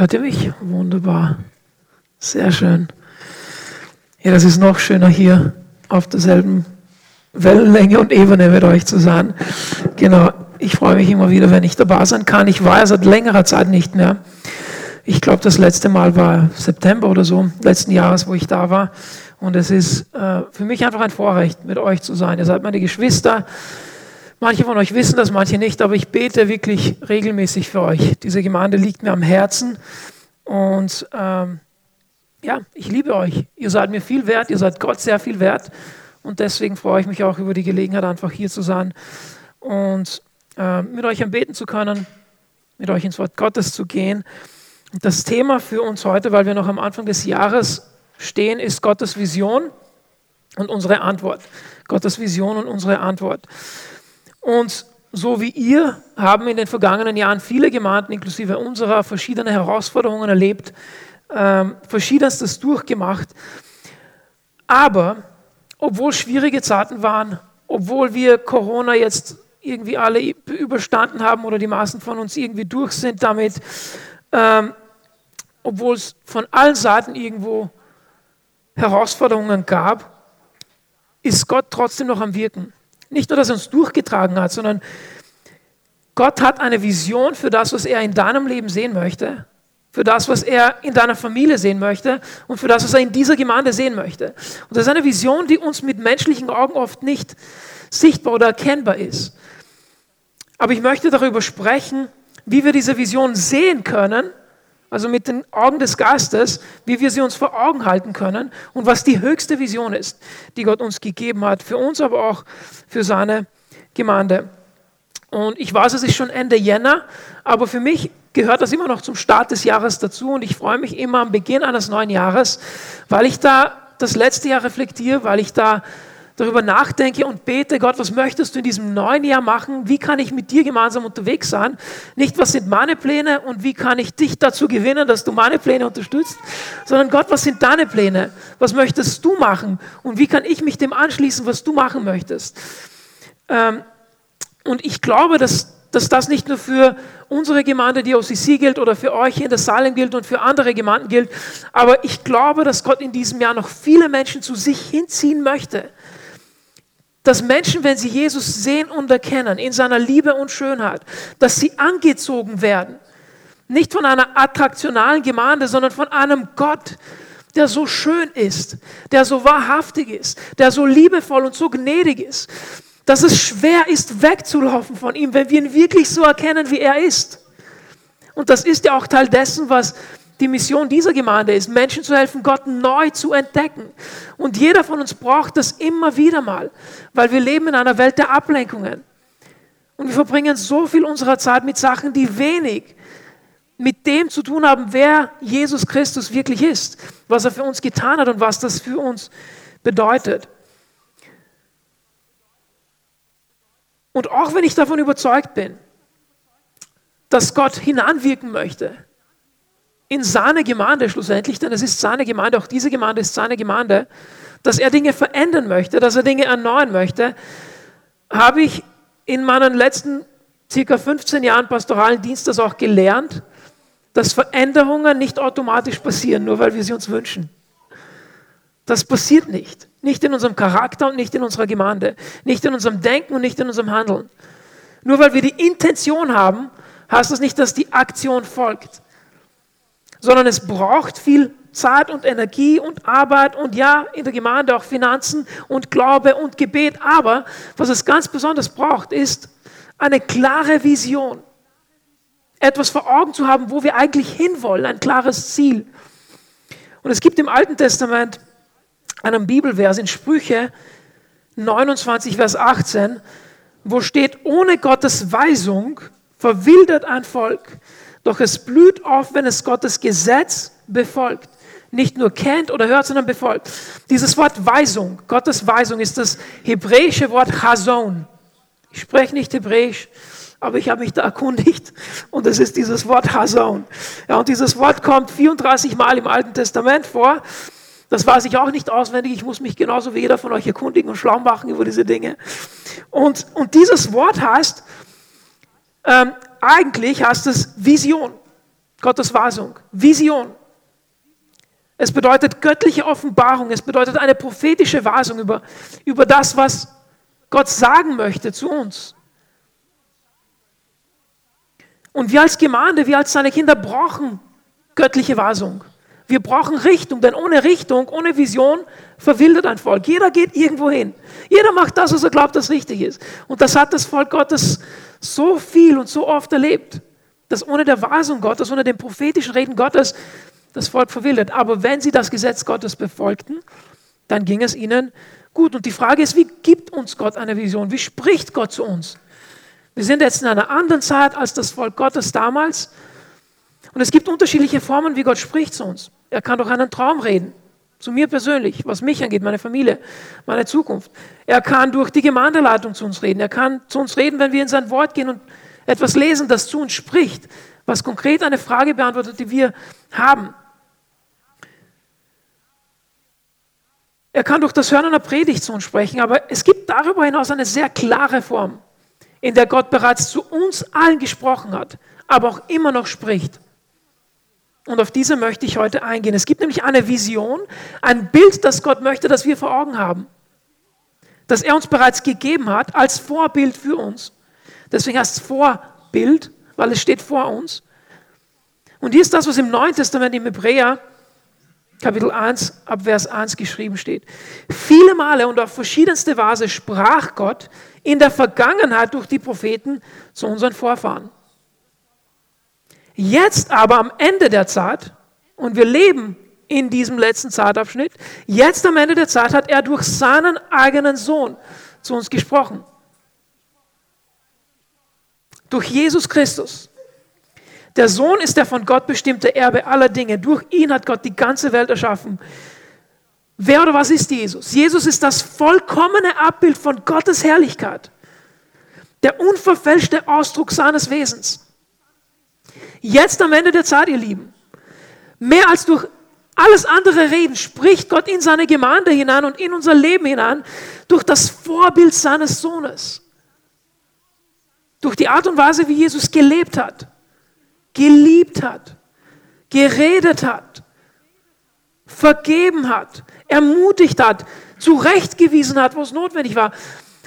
Hört ihr mich? Wunderbar. Sehr schön. Ja, das ist noch schöner hier auf derselben Wellenlänge und Ebene mit euch zu sein. Genau. Ich freue mich immer wieder, wenn ich dabei sein kann. Ich war ja seit längerer Zeit nicht mehr. Ich glaube, das letzte Mal war September oder so, letzten Jahres, wo ich da war. Und es ist äh, für mich einfach ein Vorrecht, mit euch zu sein. Ihr seid meine Geschwister. Manche von euch wissen das, manche nicht, aber ich bete wirklich regelmäßig für euch. Diese Gemeinde liegt mir am Herzen und ähm, ja, ich liebe euch. Ihr seid mir viel wert, ihr seid Gott sehr viel wert und deswegen freue ich mich auch über die Gelegenheit, einfach hier zu sein und äh, mit euch am Beten zu können, mit euch ins Wort Gottes zu gehen. Und das Thema für uns heute, weil wir noch am Anfang des Jahres stehen, ist Gottes Vision und unsere Antwort. Gottes Vision und unsere Antwort. Und so wie ihr haben in den vergangenen Jahren viele Gemeinden, inklusive unserer, verschiedene Herausforderungen erlebt, ähm, verschiedenstes durchgemacht. Aber obwohl schwierige Zeiten waren, obwohl wir Corona jetzt irgendwie alle überstanden haben oder die meisten von uns irgendwie durch sind damit, ähm, obwohl es von allen Seiten irgendwo Herausforderungen gab, ist Gott trotzdem noch am Wirken. Nicht nur, dass er uns durchgetragen hat, sondern Gott hat eine Vision für das, was er in deinem Leben sehen möchte, für das, was er in deiner Familie sehen möchte und für das, was er in dieser Gemeinde sehen möchte. Und das ist eine Vision, die uns mit menschlichen Augen oft nicht sichtbar oder erkennbar ist. Aber ich möchte darüber sprechen, wie wir diese Vision sehen können also mit den Augen des Geistes, wie wir sie uns vor Augen halten können und was die höchste Vision ist, die Gott uns gegeben hat, für uns, aber auch für seine Gemeinde. Und ich weiß, es ist schon Ende Jänner, aber für mich gehört das immer noch zum Start des Jahres dazu und ich freue mich immer am Beginn eines neuen Jahres, weil ich da das letzte Jahr reflektiere, weil ich da darüber nachdenke und bete, Gott, was möchtest du in diesem neuen Jahr machen? Wie kann ich mit dir gemeinsam unterwegs sein? Nicht, was sind meine Pläne und wie kann ich dich dazu gewinnen, dass du meine Pläne unterstützt, sondern Gott, was sind deine Pläne? Was möchtest du machen? Und wie kann ich mich dem anschließen, was du machen möchtest? Ähm, und ich glaube, dass, dass das nicht nur für unsere Gemeinde, die OCC gilt, oder für euch hier in der Salem gilt und für andere Gemeinden gilt, aber ich glaube, dass Gott in diesem Jahr noch viele Menschen zu sich hinziehen möchte dass Menschen, wenn sie Jesus sehen und erkennen, in seiner Liebe und Schönheit, dass sie angezogen werden. Nicht von einer attraktionalen Gemeinde, sondern von einem Gott, der so schön ist, der so wahrhaftig ist, der so liebevoll und so gnädig ist, dass es schwer ist, wegzulaufen von ihm, wenn wir ihn wirklich so erkennen, wie er ist. Und das ist ja auch Teil dessen, was die Mission dieser Gemeinde ist, Menschen zu helfen, Gott neu zu entdecken. Und jeder von uns braucht das immer wieder mal, weil wir leben in einer Welt der Ablenkungen. Und wir verbringen so viel unserer Zeit mit Sachen, die wenig mit dem zu tun haben, wer Jesus Christus wirklich ist, was er für uns getan hat und was das für uns bedeutet. Und auch wenn ich davon überzeugt bin, dass Gott hinanwirken möchte, in seine Gemeinde schlussendlich, denn es ist seine Gemeinde, auch diese Gemeinde ist seine Gemeinde, dass er Dinge verändern möchte, dass er Dinge erneuern möchte, habe ich in meinen letzten circa 15 Jahren pastoralen Dienstes auch gelernt, dass Veränderungen nicht automatisch passieren, nur weil wir sie uns wünschen. Das passiert nicht. Nicht in unserem Charakter und nicht in unserer Gemeinde. Nicht in unserem Denken und nicht in unserem Handeln. Nur weil wir die Intention haben, heißt das nicht, dass die Aktion folgt sondern es braucht viel Zeit und Energie und Arbeit und ja, in der Gemeinde auch Finanzen und Glaube und Gebet. Aber was es ganz besonders braucht, ist eine klare Vision. Etwas vor Augen zu haben, wo wir eigentlich hinwollen, ein klares Ziel. Und es gibt im Alten Testament einen Bibelvers in Sprüche 29, Vers 18, wo steht, ohne Gottes Weisung verwildert ein Volk. Doch es blüht auf, wenn es Gottes Gesetz befolgt. Nicht nur kennt oder hört, sondern befolgt. Dieses Wort Weisung, Gottes Weisung ist das hebräische Wort Chazon. Ich spreche nicht Hebräisch, aber ich habe mich da erkundigt und es ist dieses Wort Chazon. Ja, und dieses Wort kommt 34 Mal im Alten Testament vor. Das weiß ich auch nicht auswendig. Ich muss mich genauso wie jeder von euch erkundigen und schlau machen über diese Dinge. Und, und dieses Wort heißt, ähm, eigentlich heißt es Vision. Gottes Weisung, Vision. Es bedeutet göttliche Offenbarung, es bedeutet eine prophetische Weisung über, über das, was Gott sagen möchte zu uns. Und wir als Gemeinde, wir als seine Kinder brauchen göttliche Weisung. Wir brauchen Richtung, denn ohne Richtung, ohne Vision verwildert ein Volk. Jeder geht irgendwo hin. Jeder macht das, was er glaubt, das richtig ist. Und das hat das Volk Gottes so viel und so oft erlebt, dass ohne der Weisung Gottes, ohne dem prophetischen Reden Gottes das Volk verwildert. Aber wenn sie das Gesetz Gottes befolgten, dann ging es ihnen gut. Und die Frage ist, wie gibt uns Gott eine Vision? Wie spricht Gott zu uns? Wir sind jetzt in einer anderen Zeit als das Volk Gottes damals. Und es gibt unterschiedliche Formen, wie Gott spricht zu uns. Er kann durch einen Traum reden. Zu mir persönlich, was mich angeht, meine Familie, meine Zukunft. Er kann durch die Gemeindeleitung zu uns reden. Er kann zu uns reden, wenn wir in sein Wort gehen und etwas lesen, das zu uns spricht, was konkret eine Frage beantwortet, die wir haben. Er kann durch das Hören einer Predigt zu uns sprechen, aber es gibt darüber hinaus eine sehr klare Form, in der Gott bereits zu uns allen gesprochen hat, aber auch immer noch spricht. Und auf diese möchte ich heute eingehen. Es gibt nämlich eine Vision, ein Bild, das Gott möchte, dass wir vor Augen haben. Das er uns bereits gegeben hat als Vorbild für uns. Deswegen heißt es Vorbild, weil es steht vor uns. Und hier ist das, was im Neuen Testament im Hebräer Kapitel 1 ab Vers 1 geschrieben steht. Viele Male und auf verschiedenste Weise sprach Gott in der Vergangenheit durch die Propheten zu unseren Vorfahren. Jetzt aber am Ende der Zeit, und wir leben in diesem letzten Zeitabschnitt, jetzt am Ende der Zeit hat er durch seinen eigenen Sohn zu uns gesprochen. Durch Jesus Christus. Der Sohn ist der von Gott bestimmte Erbe aller Dinge. Durch ihn hat Gott die ganze Welt erschaffen. Wer oder was ist Jesus? Jesus ist das vollkommene Abbild von Gottes Herrlichkeit. Der unverfälschte Ausdruck seines Wesens. Jetzt am Ende der Zeit, ihr Lieben, mehr als durch alles andere reden, spricht Gott in seine Gemeinde hinein und in unser Leben hinein durch das Vorbild seines Sohnes. Durch die Art und Weise, wie Jesus gelebt hat, geliebt hat, geredet hat, vergeben hat, ermutigt hat, zurechtgewiesen hat, wo es notwendig war.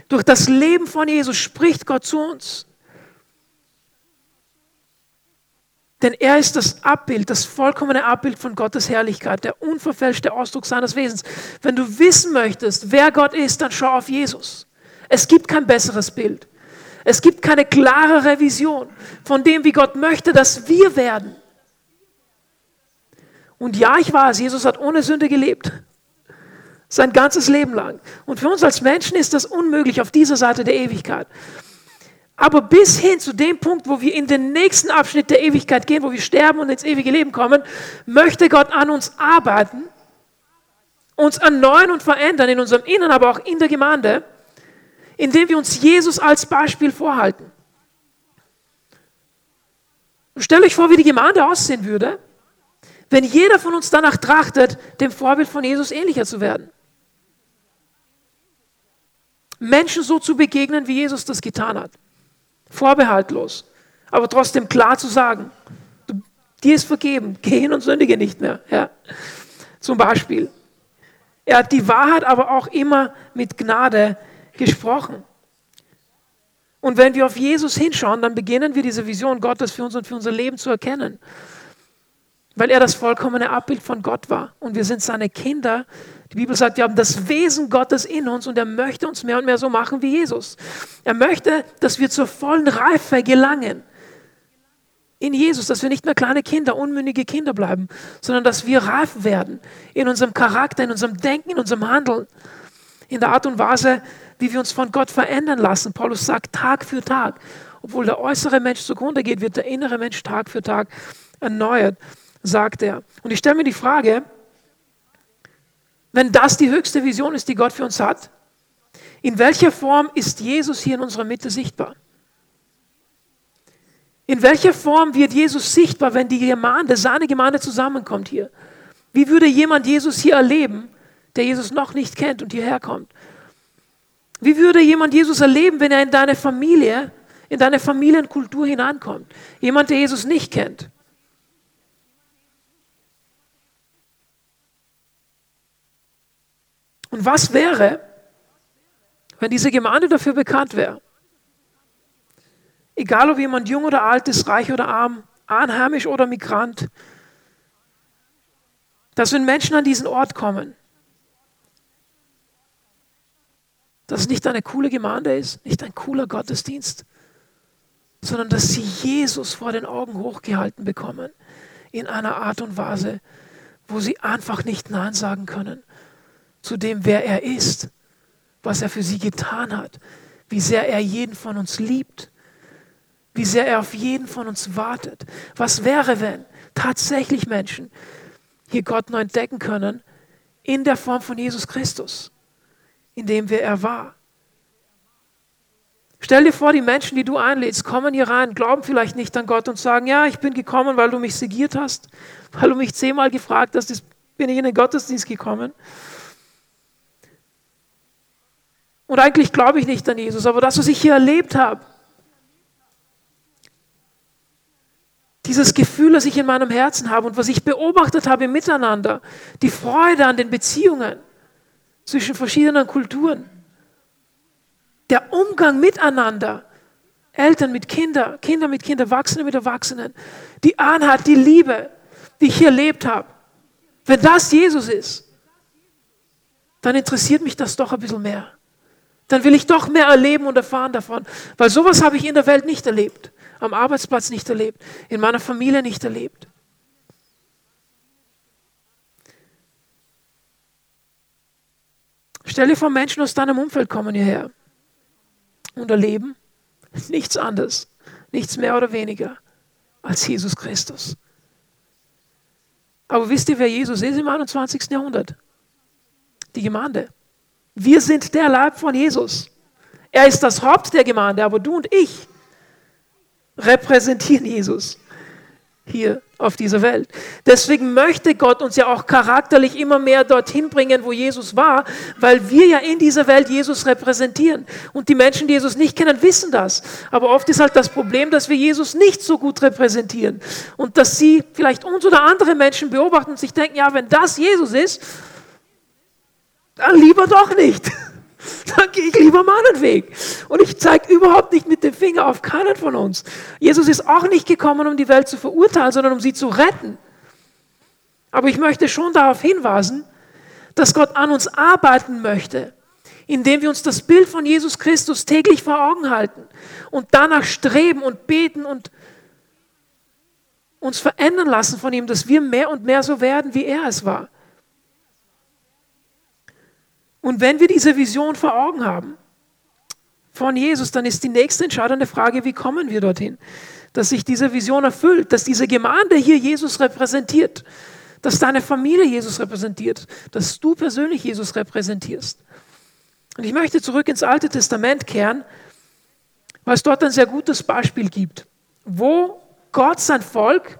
Durch das Leben von Jesus spricht Gott zu uns. Denn er ist das Abbild, das vollkommene Abbild von Gottes Herrlichkeit, der unverfälschte Ausdruck seines Wesens. Wenn du wissen möchtest, wer Gott ist, dann schau auf Jesus. Es gibt kein besseres Bild. Es gibt keine klarere Vision von dem, wie Gott möchte, dass wir werden. Und ja, ich weiß, Jesus hat ohne Sünde gelebt. Sein ganzes Leben lang. Und für uns als Menschen ist das unmöglich auf dieser Seite der Ewigkeit. Aber bis hin zu dem Punkt, wo wir in den nächsten Abschnitt der Ewigkeit gehen, wo wir sterben und ins ewige Leben kommen, möchte Gott an uns arbeiten, uns erneuern und verändern in unserem Inneren, aber auch in der Gemeinde, indem wir uns Jesus als Beispiel vorhalten. Und stellt euch vor, wie die Gemeinde aussehen würde, wenn jeder von uns danach trachtet, dem Vorbild von Jesus ähnlicher zu werden. Menschen so zu begegnen, wie Jesus das getan hat vorbehaltlos, aber trotzdem klar zu sagen, du, dir ist vergeben, geh hin und sündige nicht mehr. Ja. Zum Beispiel. Er hat die Wahrheit aber auch immer mit Gnade gesprochen. Und wenn wir auf Jesus hinschauen, dann beginnen wir diese Vision Gottes für uns und für unser Leben zu erkennen. Weil er das vollkommene Abbild von Gott war. Und wir sind seine Kinder die Bibel sagt, wir haben das Wesen Gottes in uns und er möchte uns mehr und mehr so machen wie Jesus. Er möchte, dass wir zur vollen Reife gelangen. In Jesus, dass wir nicht mehr kleine Kinder, unmündige Kinder bleiben, sondern dass wir reif werden in unserem Charakter, in unserem Denken, in unserem Handeln, in der Art und Weise, wie wir uns von Gott verändern lassen. Paulus sagt Tag für Tag. Obwohl der äußere Mensch zugrunde geht, wird der innere Mensch Tag für Tag erneuert, sagt er. Und ich stelle mir die Frage, wenn das die höchste Vision ist, die Gott für uns hat, in welcher Form ist Jesus hier in unserer Mitte sichtbar? In welcher Form wird Jesus sichtbar, wenn die Gemeinde, seine Gemeinde zusammenkommt hier? Wie würde jemand Jesus hier erleben, der Jesus noch nicht kennt und hierher kommt? Wie würde jemand Jesus erleben, wenn er in deine Familie, in deine Familienkultur hineinkommt? Jemand, der Jesus nicht kennt. Und was wäre, wenn diese Gemeinde dafür bekannt wäre? Egal ob jemand jung oder alt ist, reich oder arm, einheimisch oder Migrant, dass wenn Menschen an diesen Ort kommen, dass es nicht eine coole Gemeinde ist, nicht ein cooler Gottesdienst, sondern dass sie Jesus vor den Augen hochgehalten bekommen in einer Art und Weise, wo sie einfach nicht Nein sagen können zu dem, wer er ist, was er für sie getan hat, wie sehr er jeden von uns liebt, wie sehr er auf jeden von uns wartet. Was wäre, wenn tatsächlich Menschen hier Gott neu entdecken können in der Form von Jesus Christus, in dem wir er war? Stell dir vor, die Menschen, die du einlädst, kommen hier rein, glauben vielleicht nicht an Gott und sagen, ja, ich bin gekommen, weil du mich segiert hast, weil du mich zehnmal gefragt hast, bin ich in den Gottesdienst gekommen. Und eigentlich glaube ich nicht an Jesus, aber das, was ich hier erlebt habe, dieses Gefühl, das ich in meinem Herzen habe und was ich beobachtet habe im Miteinander, die Freude an den Beziehungen zwischen verschiedenen Kulturen, der Umgang miteinander, Eltern mit Kindern, Kinder mit Kindern, Erwachsene mit Erwachsenen, die Einheit, die Liebe, die ich hier erlebt habe, wenn das Jesus ist, dann interessiert mich das doch ein bisschen mehr. Dann will ich doch mehr erleben und erfahren davon, weil sowas habe ich in der Welt nicht erlebt, am Arbeitsplatz nicht erlebt, in meiner Familie nicht erlebt. Stell dir vor, Menschen aus deinem Umfeld kommen hierher und erleben nichts anderes, nichts mehr oder weniger als Jesus Christus. Aber wisst ihr, wer Jesus ist im 21. Jahrhundert? Die Gemeinde. Wir sind der Leib von Jesus. Er ist das Haupt der Gemeinde, aber du und ich repräsentieren Jesus hier auf dieser Welt. Deswegen möchte Gott uns ja auch charakterlich immer mehr dorthin bringen, wo Jesus war, weil wir ja in dieser Welt Jesus repräsentieren. Und die Menschen, die Jesus nicht kennen, wissen das. Aber oft ist halt das Problem, dass wir Jesus nicht so gut repräsentieren und dass sie vielleicht uns oder andere Menschen beobachten und sich denken, ja, wenn das Jesus ist, dann lieber doch nicht. Dann gehe ich lieber meinen Weg. Und ich zeige überhaupt nicht mit dem Finger auf keinen von uns. Jesus ist auch nicht gekommen, um die Welt zu verurteilen, sondern um sie zu retten. Aber ich möchte schon darauf hinweisen, dass Gott an uns arbeiten möchte, indem wir uns das Bild von Jesus Christus täglich vor Augen halten und danach streben und beten und uns verändern lassen von ihm, dass wir mehr und mehr so werden, wie er es war. Und wenn wir diese Vision vor Augen haben von Jesus, dann ist die nächste entscheidende Frage, wie kommen wir dorthin? Dass sich diese Vision erfüllt, dass diese Gemeinde hier Jesus repräsentiert, dass deine Familie Jesus repräsentiert, dass du persönlich Jesus repräsentierst. Und ich möchte zurück ins Alte Testament kehren, weil es dort ein sehr gutes Beispiel gibt, wo Gott sein Volk,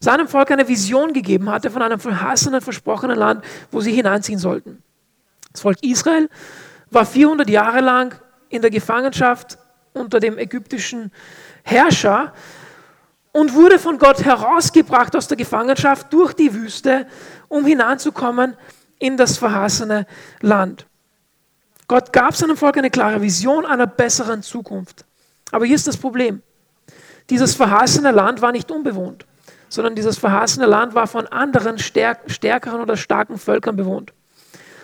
seinem Volk eine Vision gegeben hatte von einem verheißenen, versprochenen Land, wo sie hineinziehen sollten. Das Volk Israel war 400 Jahre lang in der Gefangenschaft unter dem ägyptischen Herrscher und wurde von Gott herausgebracht aus der Gefangenschaft durch die Wüste, um hineinzukommen in das verheißene Land. Gott gab seinem Volk eine klare Vision einer besseren Zukunft. Aber hier ist das Problem. Dieses verheißene Land war nicht unbewohnt, sondern dieses verheißene Land war von anderen stärkeren oder starken Völkern bewohnt.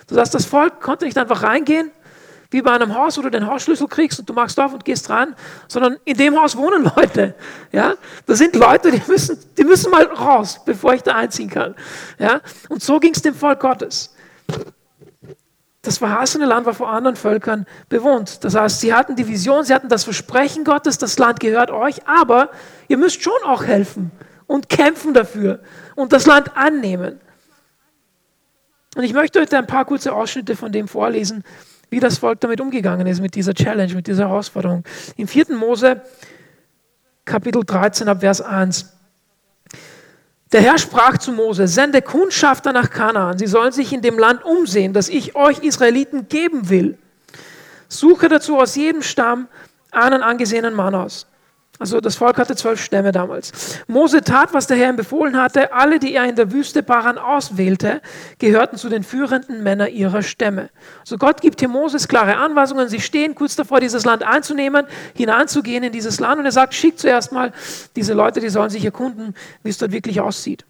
Das heißt, das Volk konnte nicht einfach reingehen, wie bei einem Haus, wo du den Hausschlüssel kriegst und du machst auf und gehst rein, sondern in dem Haus wohnen Leute. Ja? Da sind Leute, die müssen, die müssen mal raus, bevor ich da einziehen kann. Ja? Und so ging es dem Volk Gottes. Das verheißene Land war vor anderen Völkern bewohnt. Das heißt, sie hatten die Vision, sie hatten das Versprechen Gottes, das Land gehört euch, aber ihr müsst schon auch helfen und kämpfen dafür und das Land annehmen. Und ich möchte heute ein paar kurze Ausschnitte von dem vorlesen, wie das Volk damit umgegangen ist, mit dieser Challenge, mit dieser Herausforderung. Im 4. Mose, Kapitel 13, ab Vers 1. Der Herr sprach zu Mose, sende Kundschafter nach Kanaan, sie sollen sich in dem Land umsehen, das ich euch Israeliten geben will. Suche dazu aus jedem Stamm einen angesehenen Mann aus. Also das Volk hatte zwölf Stämme damals. Mose tat, was der Herr ihm befohlen hatte. Alle, die er in der Wüste Paran auswählte, gehörten zu den führenden Männern ihrer Stämme. Also Gott gibt hier Moses klare Anweisungen. Sie stehen kurz davor, dieses Land einzunehmen, hineinzugehen in dieses Land. Und er sagt, schickt zuerst mal diese Leute, die sollen sich erkunden, wie es dort wirklich aussieht.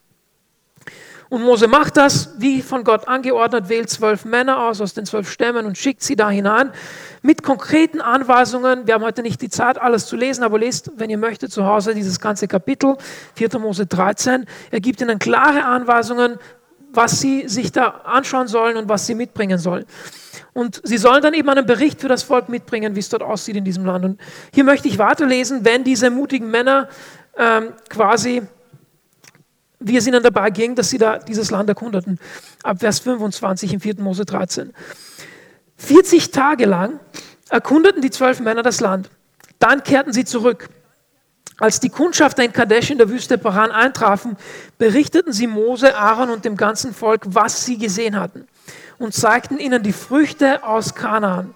Und Mose macht das, wie von Gott angeordnet, wählt zwölf Männer aus aus den zwölf Stämmen und schickt sie da hinein mit konkreten Anweisungen. Wir haben heute nicht die Zeit, alles zu lesen, aber lest, wenn ihr möchtet, zu Hause dieses ganze Kapitel, 4. Mose 13. Er gibt ihnen klare Anweisungen, was sie sich da anschauen sollen und was sie mitbringen sollen. Und sie sollen dann eben einen Bericht für das Volk mitbringen, wie es dort aussieht in diesem Land. Und hier möchte ich weiterlesen, wenn diese mutigen Männer ähm, quasi wie es ihnen dabei ging, dass sie da dieses Land erkundeten. Ab Vers 25 im 4. Mose 13. 40 Tage lang erkundeten die zwölf Männer das Land. Dann kehrten sie zurück. Als die Kundschafter in Kadesh in der Wüste Paran eintrafen, berichteten sie Mose, Aaron und dem ganzen Volk, was sie gesehen hatten und zeigten ihnen die Früchte aus Kanaan.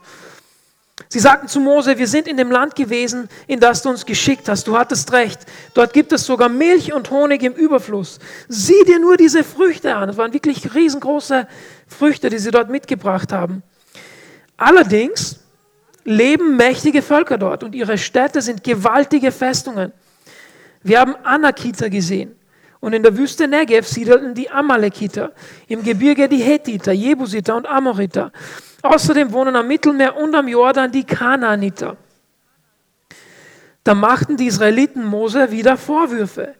Sie sagten zu Mose, wir sind in dem Land gewesen, in das du uns geschickt hast. Du hattest recht. Dort gibt es sogar Milch und Honig im Überfluss. Sieh dir nur diese Früchte an. Es waren wirklich riesengroße Früchte, die sie dort mitgebracht haben. Allerdings leben mächtige Völker dort und ihre Städte sind gewaltige Festungen. Wir haben Anakiter gesehen. Und in der Wüste Negev siedelten die Amalekiter, im Gebirge die Hethiter, Jebusiter und Amoriter. Außerdem wohnen am Mittelmeer und am Jordan die Kanaaniter. Da machten die Israeliten Mose wieder Vorwürfe.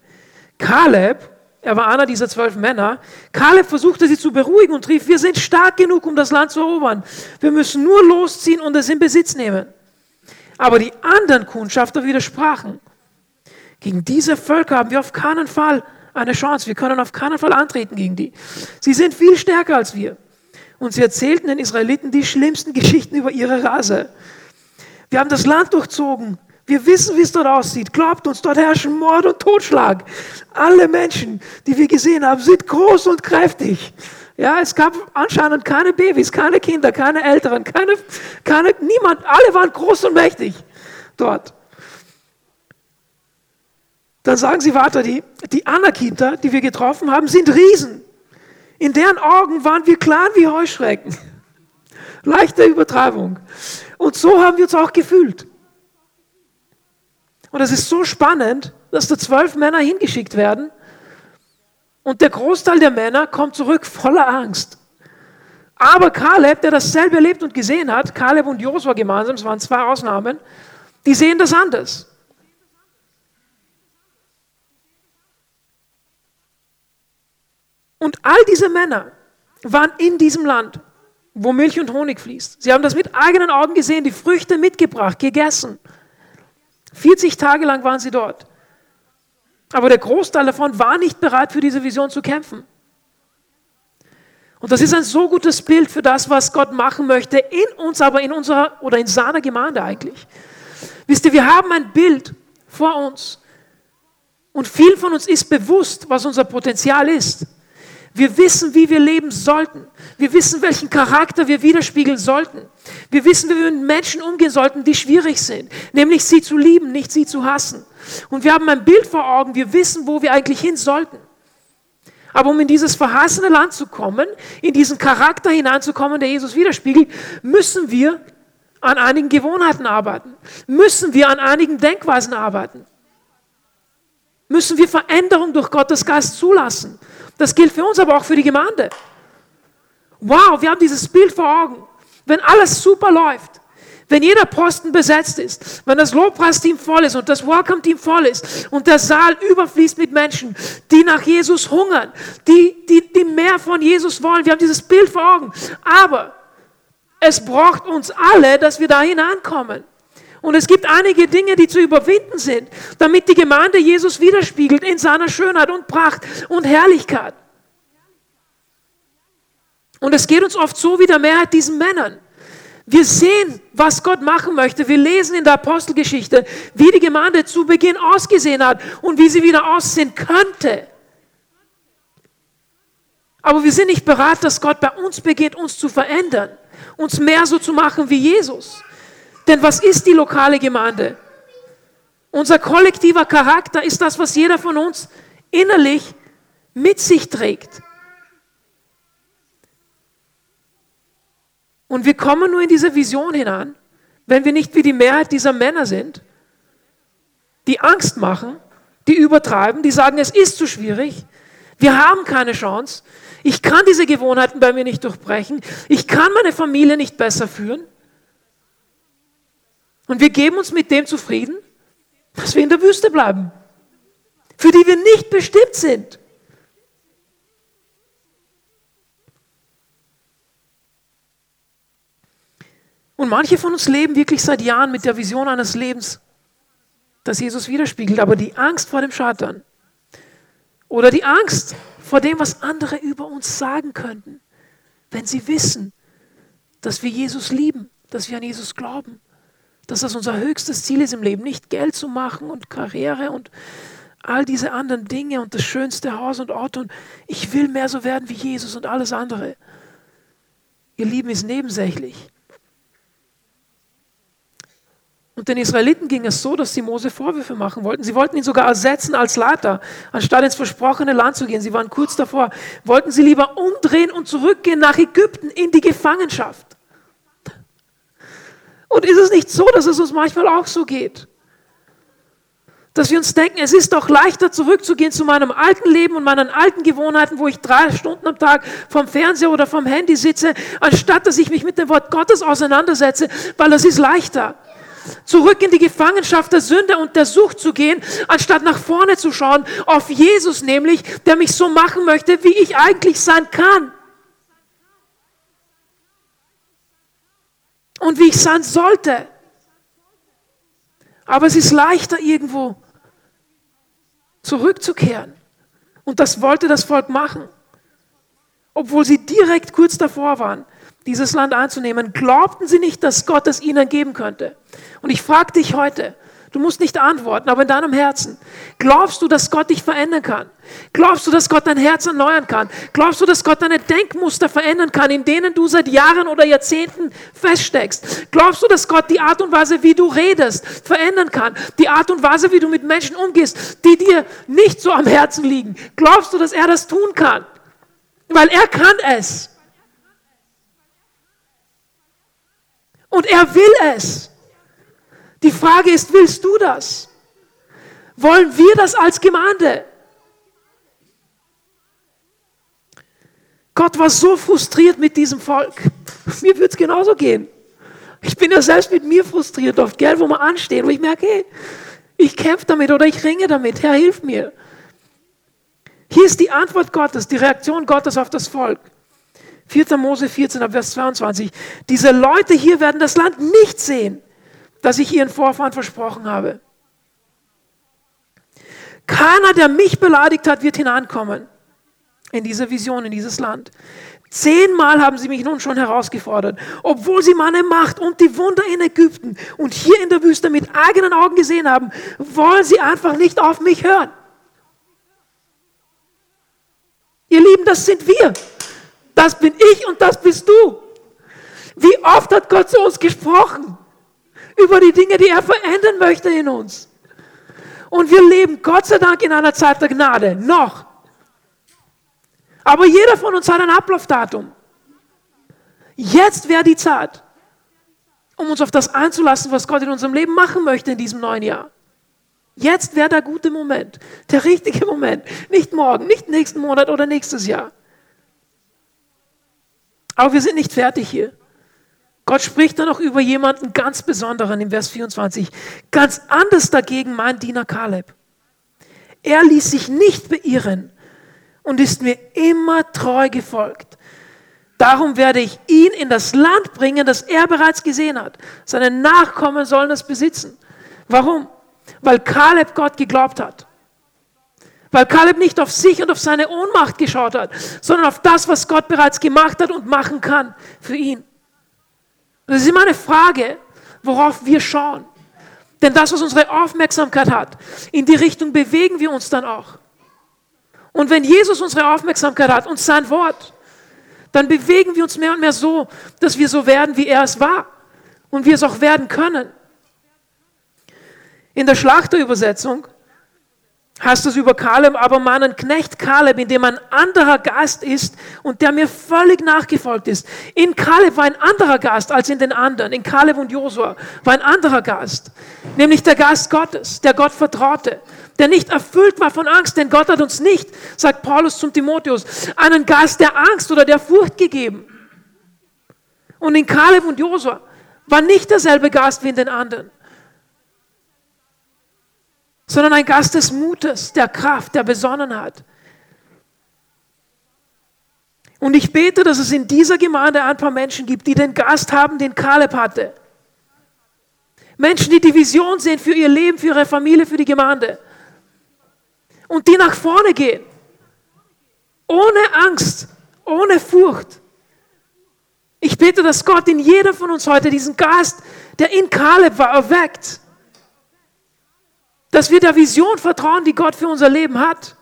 Kaleb, er war einer dieser zwölf Männer, Kaleb versuchte sie zu beruhigen und rief, wir sind stark genug, um das Land zu erobern. Wir müssen nur losziehen und es in Besitz nehmen. Aber die anderen Kundschafter widersprachen. Gegen diese Völker haben wir auf keinen Fall eine Chance. Wir können auf keinen Fall antreten gegen die. Sie sind viel stärker als wir und sie erzählten den Israeliten die schlimmsten Geschichten über ihre Rase. Wir haben das Land durchzogen. Wir wissen, wie es dort aussieht. Glaubt uns, dort herrschen Mord und Totschlag. Alle Menschen, die wir gesehen haben, sind groß und kräftig. Ja, es gab anscheinend keine Babys, keine Kinder, keine Älteren, keine, keine, niemand. Alle waren groß und mächtig dort. Dann sagen sie weiter, die, die Anakiter, die wir getroffen haben, sind Riesen. In deren Augen waren wir klein wie Heuschrecken. Leichte Übertreibung. Und so haben wir uns auch gefühlt. Und es ist so spannend, dass da zwölf Männer hingeschickt werden und der Großteil der Männer kommt zurück voller Angst. Aber Kaleb, der dasselbe erlebt und gesehen hat, Kaleb und Josua gemeinsam, es waren zwei Ausnahmen, die sehen das anders. Und all diese Männer waren in diesem Land, wo Milch und Honig fließt. Sie haben das mit eigenen Augen gesehen, die Früchte mitgebracht, gegessen. 40 Tage lang waren sie dort. Aber der Großteil davon war nicht bereit, für diese Vision zu kämpfen. Und das ist ein so gutes Bild für das, was Gott machen möchte, in uns, aber in unserer oder in seiner Gemeinde eigentlich. Wisst ihr, wir haben ein Bild vor uns. Und vielen von uns ist bewusst, was unser Potenzial ist. Wir wissen, wie wir leben sollten. Wir wissen, welchen Charakter wir widerspiegeln sollten. Wir wissen, wie wir mit Menschen umgehen sollten, die schwierig sind. Nämlich sie zu lieben, nicht sie zu hassen. Und wir haben ein Bild vor Augen. Wir wissen, wo wir eigentlich hin sollten. Aber um in dieses verheißene Land zu kommen, in diesen Charakter hineinzukommen, der Jesus widerspiegelt, müssen wir an einigen Gewohnheiten arbeiten. Müssen wir an einigen Denkweisen arbeiten. Müssen wir Veränderung durch Gottes Geist zulassen. Das gilt für uns, aber auch für die Gemeinde. Wow, wir haben dieses Bild vor Augen. Wenn alles super läuft, wenn jeder Posten besetzt ist, wenn das Lobpreisteam voll ist und das Welcome-Team voll ist und der Saal überfließt mit Menschen, die nach Jesus hungern, die, die, die mehr von Jesus wollen. Wir haben dieses Bild vor Augen. Aber es braucht uns alle, dass wir da hineinkommen. Und es gibt einige Dinge, die zu überwinden sind, damit die Gemeinde Jesus widerspiegelt in seiner Schönheit und Pracht und Herrlichkeit. Und es geht uns oft so wie der Mehrheit diesen Männern. Wir sehen, was Gott machen möchte. Wir lesen in der Apostelgeschichte, wie die Gemeinde zu Beginn ausgesehen hat und wie sie wieder aussehen könnte. Aber wir sind nicht bereit, dass Gott bei uns beginnt, uns zu verändern, uns mehr so zu machen wie Jesus. Denn was ist die lokale Gemeinde? Unser kollektiver Charakter ist das, was jeder von uns innerlich mit sich trägt. Und wir kommen nur in diese Vision hinein, wenn wir nicht wie die Mehrheit dieser Männer sind, die Angst machen, die übertreiben, die sagen, es ist zu schwierig, wir haben keine Chance, ich kann diese Gewohnheiten bei mir nicht durchbrechen, ich kann meine Familie nicht besser führen. Und wir geben uns mit dem zufrieden, dass wir in der Wüste bleiben, für die wir nicht bestimmt sind. Und manche von uns leben wirklich seit Jahren mit der Vision eines Lebens, das Jesus widerspiegelt, aber die Angst vor dem Scheitern oder die Angst vor dem, was andere über uns sagen könnten, wenn sie wissen, dass wir Jesus lieben, dass wir an Jesus glauben, dass das unser höchstes Ziel ist im Leben, nicht Geld zu machen und Karriere und all diese anderen Dinge und das schönste Haus und Ort und ich will mehr so werden wie Jesus und alles andere. Ihr Lieben ist nebensächlich. Und den Israeliten ging es so, dass sie Mose Vorwürfe machen wollten. Sie wollten ihn sogar ersetzen als Leiter, anstatt ins versprochene Land zu gehen. Sie waren kurz davor. Wollten sie lieber umdrehen und zurückgehen nach Ägypten in die Gefangenschaft. Und ist es nicht so, dass es uns manchmal auch so geht? Dass wir uns denken, es ist doch leichter zurückzugehen zu meinem alten Leben und meinen alten Gewohnheiten, wo ich drei Stunden am Tag vom Fernseher oder vom Handy sitze, anstatt dass ich mich mit dem Wort Gottes auseinandersetze, weil es ist leichter zurück in die Gefangenschaft der Sünde und der Sucht zu gehen, anstatt nach vorne zu schauen, auf Jesus nämlich, der mich so machen möchte, wie ich eigentlich sein kann. Und wie ich sein sollte. Aber es ist leichter irgendwo zurückzukehren. Und das wollte das Volk machen. Obwohl sie direkt kurz davor waren, dieses Land einzunehmen, glaubten sie nicht, dass Gott es ihnen geben könnte. Und ich frage dich heute, du musst nicht antworten, aber in deinem Herzen, glaubst du, dass Gott dich verändern kann? Glaubst du, dass Gott dein Herz erneuern kann? Glaubst du, dass Gott deine Denkmuster verändern kann, in denen du seit Jahren oder Jahrzehnten feststeckst? Glaubst du, dass Gott die Art und Weise, wie du redest, verändern kann? Die Art und Weise, wie du mit Menschen umgehst, die dir nicht so am Herzen liegen? Glaubst du, dass er das tun kann? Weil er kann es. Und er will es. Die Frage ist, willst du das? Wollen wir das als Gemeinde? Gott war so frustriert mit diesem Volk. Mir wird es genauso gehen. Ich bin ja selbst mit mir frustriert oft, gell, wo wir anstehen, wo ich merke, hey, ich kämpfe damit oder ich ringe damit. Herr, hilf mir. Hier ist die Antwort Gottes, die Reaktion Gottes auf das Volk. 4. Mose 14, Vers 22. Diese Leute hier werden das Land nicht sehen, das ich ihren Vorfahren versprochen habe. Keiner, der mich beleidigt hat, wird hineinkommen in diese Vision, in dieses Land. Zehnmal haben sie mich nun schon herausgefordert, obwohl sie meine Macht und die Wunder in Ägypten und hier in der Wüste mit eigenen Augen gesehen haben, wollen sie einfach nicht auf mich hören. Ihr Lieben, das sind wir. Das bin ich und das bist du. Wie oft hat Gott zu uns gesprochen über die Dinge, die er verändern möchte in uns. Und wir leben Gott sei Dank in einer Zeit der Gnade, noch. Aber jeder von uns hat ein Ablaufdatum. Jetzt wäre die Zeit, um uns auf das einzulassen, was Gott in unserem Leben machen möchte in diesem neuen Jahr. Jetzt wäre der gute Moment, der richtige Moment. Nicht morgen, nicht nächsten Monat oder nächstes Jahr. Aber wir sind nicht fertig hier. Gott spricht dann noch über jemanden ganz Besonderen im Vers 24. Ganz anders dagegen mein Diener Kaleb. Er ließ sich nicht beirren und ist mir immer treu gefolgt. Darum werde ich ihn in das Land bringen, das er bereits gesehen hat. Seine Nachkommen sollen es besitzen. Warum? Weil Kaleb Gott geglaubt hat. Weil Kaleb nicht auf sich und auf seine Ohnmacht geschaut hat, sondern auf das, was Gott bereits gemacht hat und machen kann für ihn. Das ist immer eine Frage, worauf wir schauen. Denn das, was unsere Aufmerksamkeit hat, in die Richtung bewegen wir uns dann auch. Und wenn Jesus unsere Aufmerksamkeit hat und sein Wort, dann bewegen wir uns mehr und mehr so, dass wir so werden, wie er es war und wir es auch werden können. In der Schlachterübersetzung heißt es über Kaleb, aber meinen Knecht Kaleb, in dem ein anderer Geist ist und der mir völlig nachgefolgt ist. In Kaleb war ein anderer Geist als in den anderen. In Kaleb und Josua war ein anderer Geist, nämlich der Geist Gottes, der Gott vertraute, der nicht erfüllt war von Angst, denn Gott hat uns nicht, sagt Paulus zum Timotheus, einen Geist der Angst oder der Furcht gegeben. Und in Kaleb und Josua war nicht derselbe Geist wie in den anderen sondern ein Geist des Mutes, der Kraft, der Besonnenheit. Und ich bete, dass es in dieser Gemeinde ein paar Menschen gibt, die den Geist haben, den Kaleb hatte. Menschen, die die Vision sehen für ihr Leben, für ihre Familie, für die Gemeinde. Und die nach vorne gehen. Ohne Angst, ohne Furcht. Ich bete, dass Gott in jeder von uns heute diesen Geist, der in Kaleb war, erweckt dass wir der Vision vertrauen, die Gott für unser Leben hat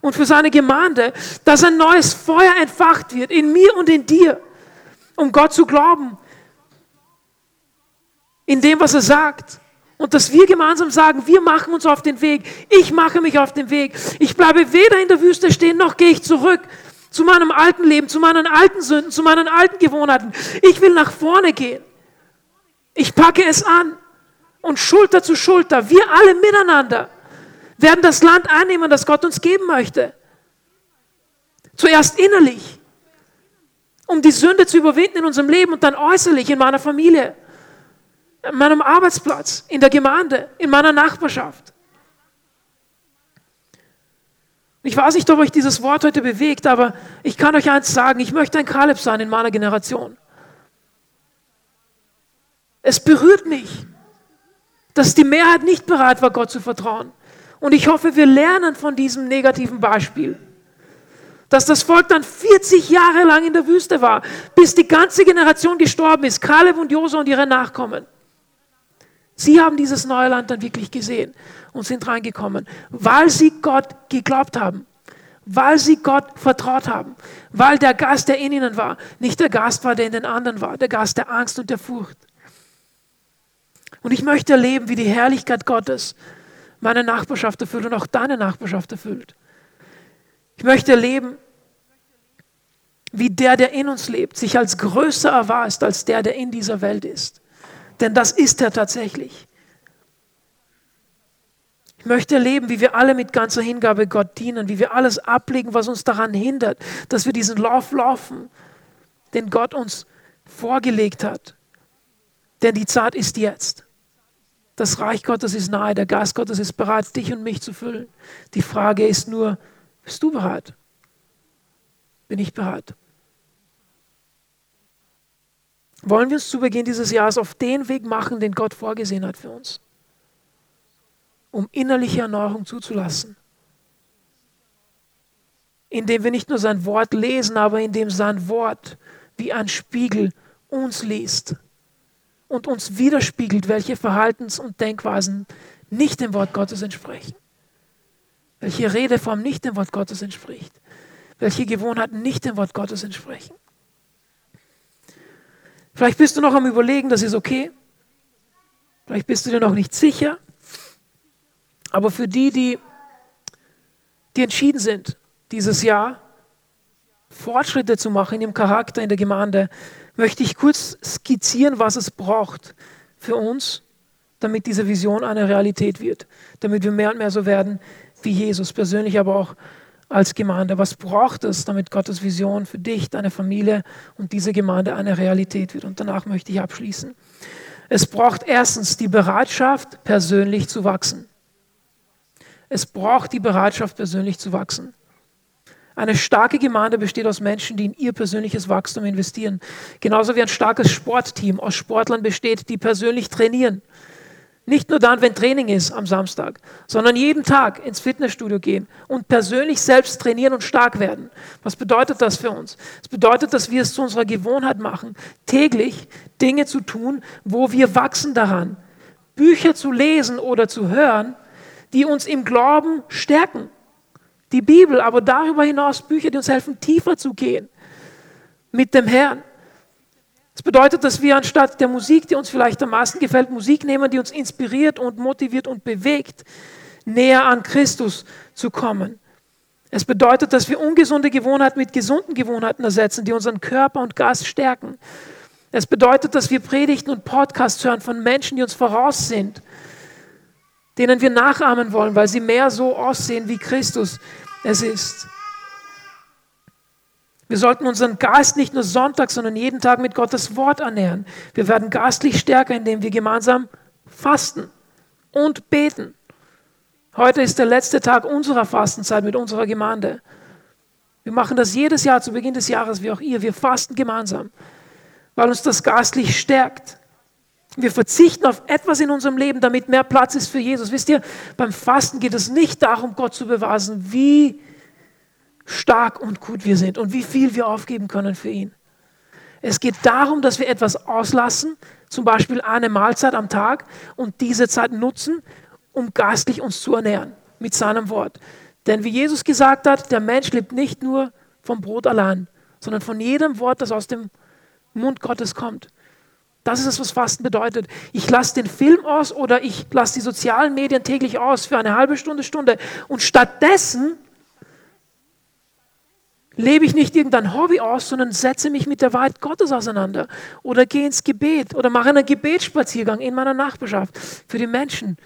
und für seine Gemeinde, dass ein neues Feuer entfacht wird in mir und in dir, um Gott zu glauben, in dem, was er sagt. Und dass wir gemeinsam sagen, wir machen uns auf den Weg. Ich mache mich auf den Weg. Ich bleibe weder in der Wüste stehen, noch gehe ich zurück zu meinem alten Leben, zu meinen alten Sünden, zu meinen alten Gewohnheiten. Ich will nach vorne gehen. Ich packe es an und Schulter zu Schulter, wir alle miteinander, werden das Land annehmen, das Gott uns geben möchte. Zuerst innerlich, um die Sünde zu überwinden in unserem Leben und dann äußerlich in meiner Familie, in meinem Arbeitsplatz, in der Gemeinde, in meiner Nachbarschaft. Ich weiß nicht, ob euch dieses Wort heute bewegt, aber ich kann euch eins sagen, ich möchte ein Kaleb sein in meiner Generation. Es berührt mich dass die Mehrheit nicht bereit war, Gott zu vertrauen. Und ich hoffe, wir lernen von diesem negativen Beispiel. Dass das Volk dann 40 Jahre lang in der Wüste war, bis die ganze Generation gestorben ist, Kaleb und Josua und ihre Nachkommen. Sie haben dieses neue Land dann wirklich gesehen und sind reingekommen, weil sie Gott geglaubt haben, weil sie Gott vertraut haben, weil der Geist, der in ihnen war, nicht der Geist war, der in den anderen war, der Geist der Angst und der Furcht. Und ich möchte erleben, wie die Herrlichkeit Gottes meine Nachbarschaft erfüllt und auch deine Nachbarschaft erfüllt. Ich möchte erleben, wie der, der in uns lebt, sich als größer erweist als der, der in dieser Welt ist. Denn das ist er tatsächlich. Ich möchte erleben, wie wir alle mit ganzer Hingabe Gott dienen, wie wir alles ablegen, was uns daran hindert, dass wir diesen Lauf laufen, den Gott uns vorgelegt hat. Denn die Zeit ist jetzt. Das Reich Gottes ist nahe, der Geist Gottes ist bereit, dich und mich zu füllen. Die Frage ist nur, bist du bereit? Bin ich bereit? Wollen wir uns zu Beginn dieses Jahres auf den Weg machen, den Gott vorgesehen hat für uns, um innerliche Erneuerung zuzulassen? Indem wir nicht nur sein Wort lesen, aber indem sein Wort wie ein Spiegel uns liest und uns widerspiegelt, welche Verhaltens- und Denkweisen nicht dem Wort Gottes entsprechen. Welche Redeform nicht dem Wort Gottes entspricht. Welche Gewohnheiten nicht dem Wort Gottes entsprechen. Vielleicht bist du noch am Überlegen, das ist okay. Vielleicht bist du dir noch nicht sicher. Aber für die, die, die entschieden sind, dieses Jahr Fortschritte zu machen in ihrem Charakter in der Gemeinde, möchte ich kurz skizzieren, was es braucht für uns, damit diese Vision eine Realität wird, damit wir mehr und mehr so werden wie Jesus, persönlich, aber auch als Gemeinde. Was braucht es, damit Gottes Vision für dich, deine Familie und diese Gemeinde eine Realität wird? Und danach möchte ich abschließen. Es braucht erstens die Bereitschaft, persönlich zu wachsen. Es braucht die Bereitschaft, persönlich zu wachsen. Eine starke Gemeinde besteht aus Menschen, die in ihr persönliches Wachstum investieren. Genauso wie ein starkes Sportteam aus Sportlern besteht, die persönlich trainieren. Nicht nur dann, wenn Training ist am Samstag, sondern jeden Tag ins Fitnessstudio gehen und persönlich selbst trainieren und stark werden. Was bedeutet das für uns? Es bedeutet, dass wir es zu unserer Gewohnheit machen, täglich Dinge zu tun, wo wir wachsen daran. Bücher zu lesen oder zu hören, die uns im Glauben stärken die Bibel, aber darüber hinaus Bücher, die uns helfen, tiefer zu gehen mit dem Herrn. Es bedeutet, dass wir anstatt der Musik, die uns vielleicht am meisten gefällt, Musik nehmen, die uns inspiriert und motiviert und bewegt, näher an Christus zu kommen. Es bedeutet, dass wir ungesunde Gewohnheiten mit gesunden Gewohnheiten ersetzen, die unseren Körper und Geist stärken. Es bedeutet, dass wir Predigten und Podcasts hören von Menschen, die uns voraus sind, denen wir nachahmen wollen, weil sie mehr so aussehen, wie Christus es ist. Wir sollten unseren Geist nicht nur Sonntag, sondern jeden Tag mit Gottes Wort ernähren. Wir werden geistlich stärker, indem wir gemeinsam fasten und beten. Heute ist der letzte Tag unserer Fastenzeit mit unserer Gemeinde. Wir machen das jedes Jahr zu Beginn des Jahres, wie auch ihr. Wir fasten gemeinsam, weil uns das geistlich stärkt. Wir verzichten auf etwas in unserem Leben, damit mehr Platz ist für Jesus. Wisst ihr, beim Fasten geht es nicht darum, Gott zu beweisen, wie stark und gut wir sind und wie viel wir aufgeben können für ihn. Es geht darum, dass wir etwas auslassen, zum Beispiel eine Mahlzeit am Tag und diese Zeit nutzen, um geistlich uns zu ernähren mit seinem Wort. Denn wie Jesus gesagt hat, der Mensch lebt nicht nur vom Brot allein, sondern von jedem Wort, das aus dem Mund Gottes kommt. Das ist es, was Fasten bedeutet. Ich lasse den Film aus oder ich lasse die sozialen Medien täglich aus für eine halbe Stunde, Stunde und stattdessen lebe ich nicht irgendein Hobby aus, sondern setze mich mit der Wahrheit Gottes auseinander oder gehe ins Gebet oder mache einen Gebetsspaziergang in meiner Nachbarschaft für die Menschen,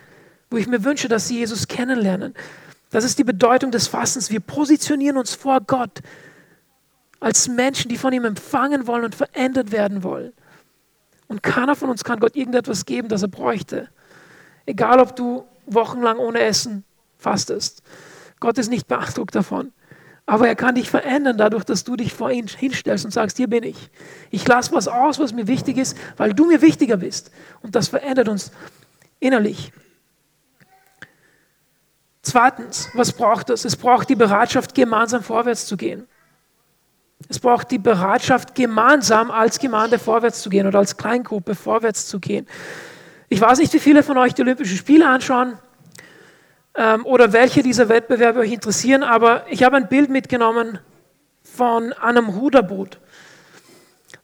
wo ich mir wünsche, dass sie Jesus kennenlernen. Das ist die Bedeutung des Fastens. Wir positionieren uns vor Gott als Menschen, die von ihm empfangen wollen und verändert werden wollen. Und keiner von uns kann Gott irgendetwas geben, das er bräuchte. Egal, ob du wochenlang ohne Essen fastest. Gott ist nicht beeindruckt davon. Aber er kann dich verändern dadurch, dass du dich vor ihn hinstellst und sagst, hier bin ich. Ich lasse was aus, was mir wichtig ist, weil du mir wichtiger bist. Und das verändert uns innerlich. Zweitens, was braucht es? Es braucht die Bereitschaft, gemeinsam vorwärts zu gehen. Es braucht die Bereitschaft, gemeinsam als Gemeinde vorwärts zu gehen oder als Kleingruppe vorwärts zu gehen. Ich weiß nicht, wie viele von euch die Olympischen Spiele anschauen ähm, oder welche dieser Wettbewerbe euch interessieren, aber ich habe ein Bild mitgenommen von einem Ruderboot.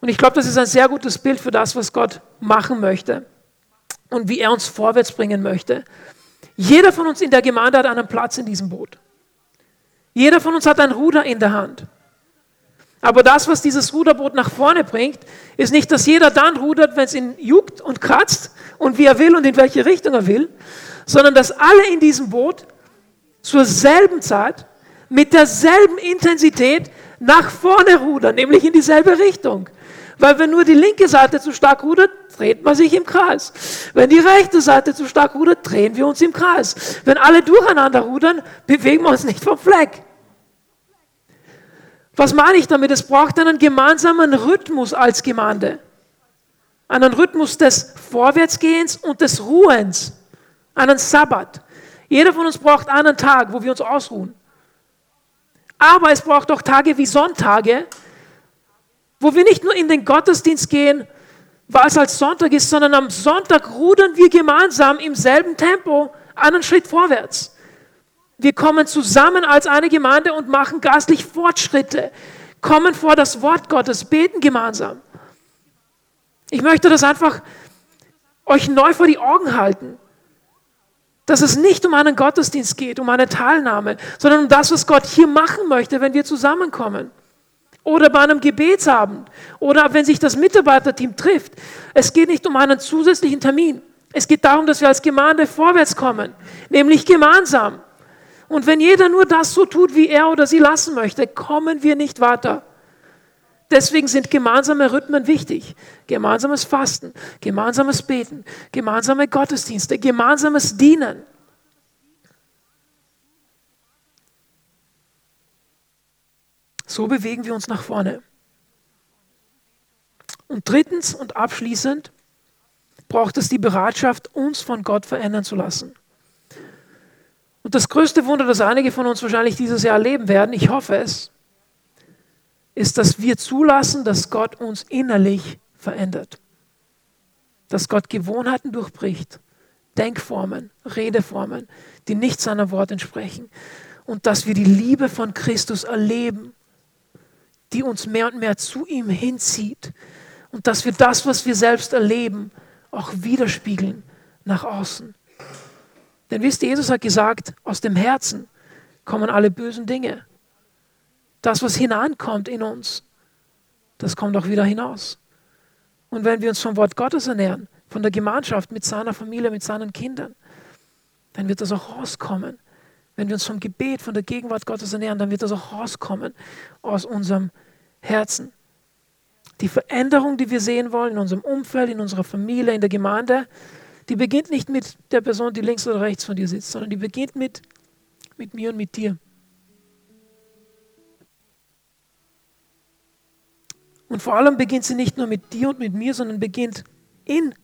Und ich glaube, das ist ein sehr gutes Bild für das, was Gott machen möchte und wie er uns vorwärts bringen möchte. Jeder von uns in der Gemeinde hat einen Platz in diesem Boot. Jeder von uns hat ein Ruder in der Hand. Aber das, was dieses Ruderboot nach vorne bringt, ist nicht, dass jeder dann rudert, wenn es ihn juckt und kratzt und wie er will und in welche Richtung er will, sondern dass alle in diesem Boot zur selben Zeit mit derselben Intensität nach vorne rudern, nämlich in dieselbe Richtung. Weil wenn nur die linke Seite zu stark rudert, dreht man sich im Kreis. Wenn die rechte Seite zu stark rudert, drehen wir uns im Kreis. Wenn alle durcheinander rudern, bewegen wir uns nicht vom Fleck. Was meine ich damit? Es braucht einen gemeinsamen Rhythmus als Gemeinde. Einen Rhythmus des Vorwärtsgehens und des Ruhens einen Sabbat. Jeder von uns braucht einen Tag, wo wir uns ausruhen. Aber es braucht auch Tage wie Sonntage, wo wir nicht nur in den Gottesdienst gehen, weil es als Sonntag ist, sondern am Sonntag rudern wir gemeinsam im selben Tempo einen Schritt vorwärts. Wir kommen zusammen als eine Gemeinde und machen geistlich Fortschritte, kommen vor das Wort Gottes, beten gemeinsam. Ich möchte das einfach euch neu vor die Augen halten dass es nicht um einen Gottesdienst geht, um eine Teilnahme, sondern um das, was Gott hier machen möchte, wenn wir zusammenkommen. Oder bei einem Gebetsabend. Oder wenn sich das Mitarbeiterteam trifft. Es geht nicht um einen zusätzlichen Termin. Es geht darum, dass wir als Gemeinde vorwärts kommen. Nämlich gemeinsam. Und wenn jeder nur das so tut, wie er oder sie lassen möchte, kommen wir nicht weiter. Deswegen sind gemeinsame Rhythmen wichtig. Gemeinsames Fasten, gemeinsames Beten, gemeinsame Gottesdienste, gemeinsames Dienen. So bewegen wir uns nach vorne. Und drittens und abschließend braucht es die Bereitschaft, uns von Gott verändern zu lassen. Und das größte Wunder, das einige von uns wahrscheinlich dieses Jahr erleben werden, ich hoffe es, ist, dass wir zulassen, dass Gott uns innerlich verändert. Dass Gott Gewohnheiten durchbricht, Denkformen, Redeformen, die nicht seiner Wort entsprechen. Und dass wir die Liebe von Christus erleben, die uns mehr und mehr zu ihm hinzieht. Und dass wir das, was wir selbst erleben, auch widerspiegeln nach außen. Denn wisst ihr, Jesus hat gesagt, aus dem Herzen kommen alle bösen Dinge. Das, was hineinkommt in uns, das kommt auch wieder hinaus. Und wenn wir uns vom Wort Gottes ernähren, von der Gemeinschaft mit seiner Familie, mit seinen Kindern, dann wird das auch rauskommen. Wenn wir uns vom Gebet, von der Gegenwart Gottes ernähren, dann wird das auch rauskommen aus unserem Herzen. Die Veränderung, die wir sehen wollen in unserem Umfeld, in unserer Familie, in der Gemeinde, die beginnt nicht mit der Person, die links oder rechts von dir sitzt, sondern die beginnt mit, mit mir und mit dir. Und vor allem beginnt sie nicht nur mit dir und mit mir, sondern beginnt in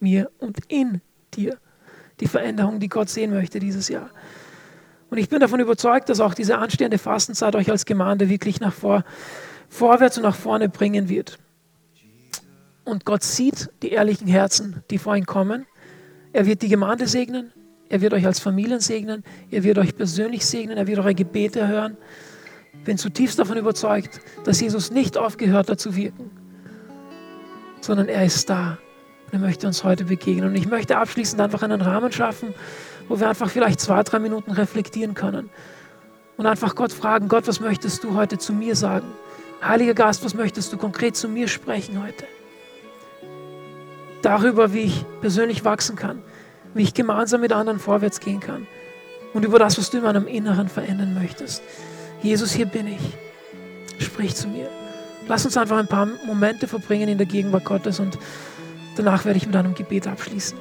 mir und in dir. Die Veränderung, die Gott sehen möchte dieses Jahr. Und ich bin davon überzeugt, dass auch diese anstehende Fastenzeit euch als Gemeinde wirklich nach vor, vorwärts und nach vorne bringen wird. Und Gott sieht die ehrlichen Herzen, die vor ihn kommen. Er wird die Gemeinde segnen. Er wird euch als Familien segnen. Er wird euch persönlich segnen. Er wird eure Gebete hören. Ich bin zutiefst davon überzeugt, dass Jesus nicht aufgehört hat zu wirken, sondern er ist da. Und er möchte uns heute begegnen. Und ich möchte abschließend einfach einen Rahmen schaffen, wo wir einfach vielleicht zwei, drei Minuten reflektieren können. Und einfach Gott fragen, Gott, was möchtest du heute zu mir sagen? Heiliger Geist, was möchtest du konkret zu mir sprechen heute? Darüber, wie ich persönlich wachsen kann, wie ich gemeinsam mit anderen vorwärts gehen kann und über das, was du in meinem Inneren verändern möchtest. Jesus, hier bin ich. Sprich zu mir. Lass uns einfach ein paar Momente verbringen in der Gegenwart Gottes und danach werde ich mit einem Gebet abschließen.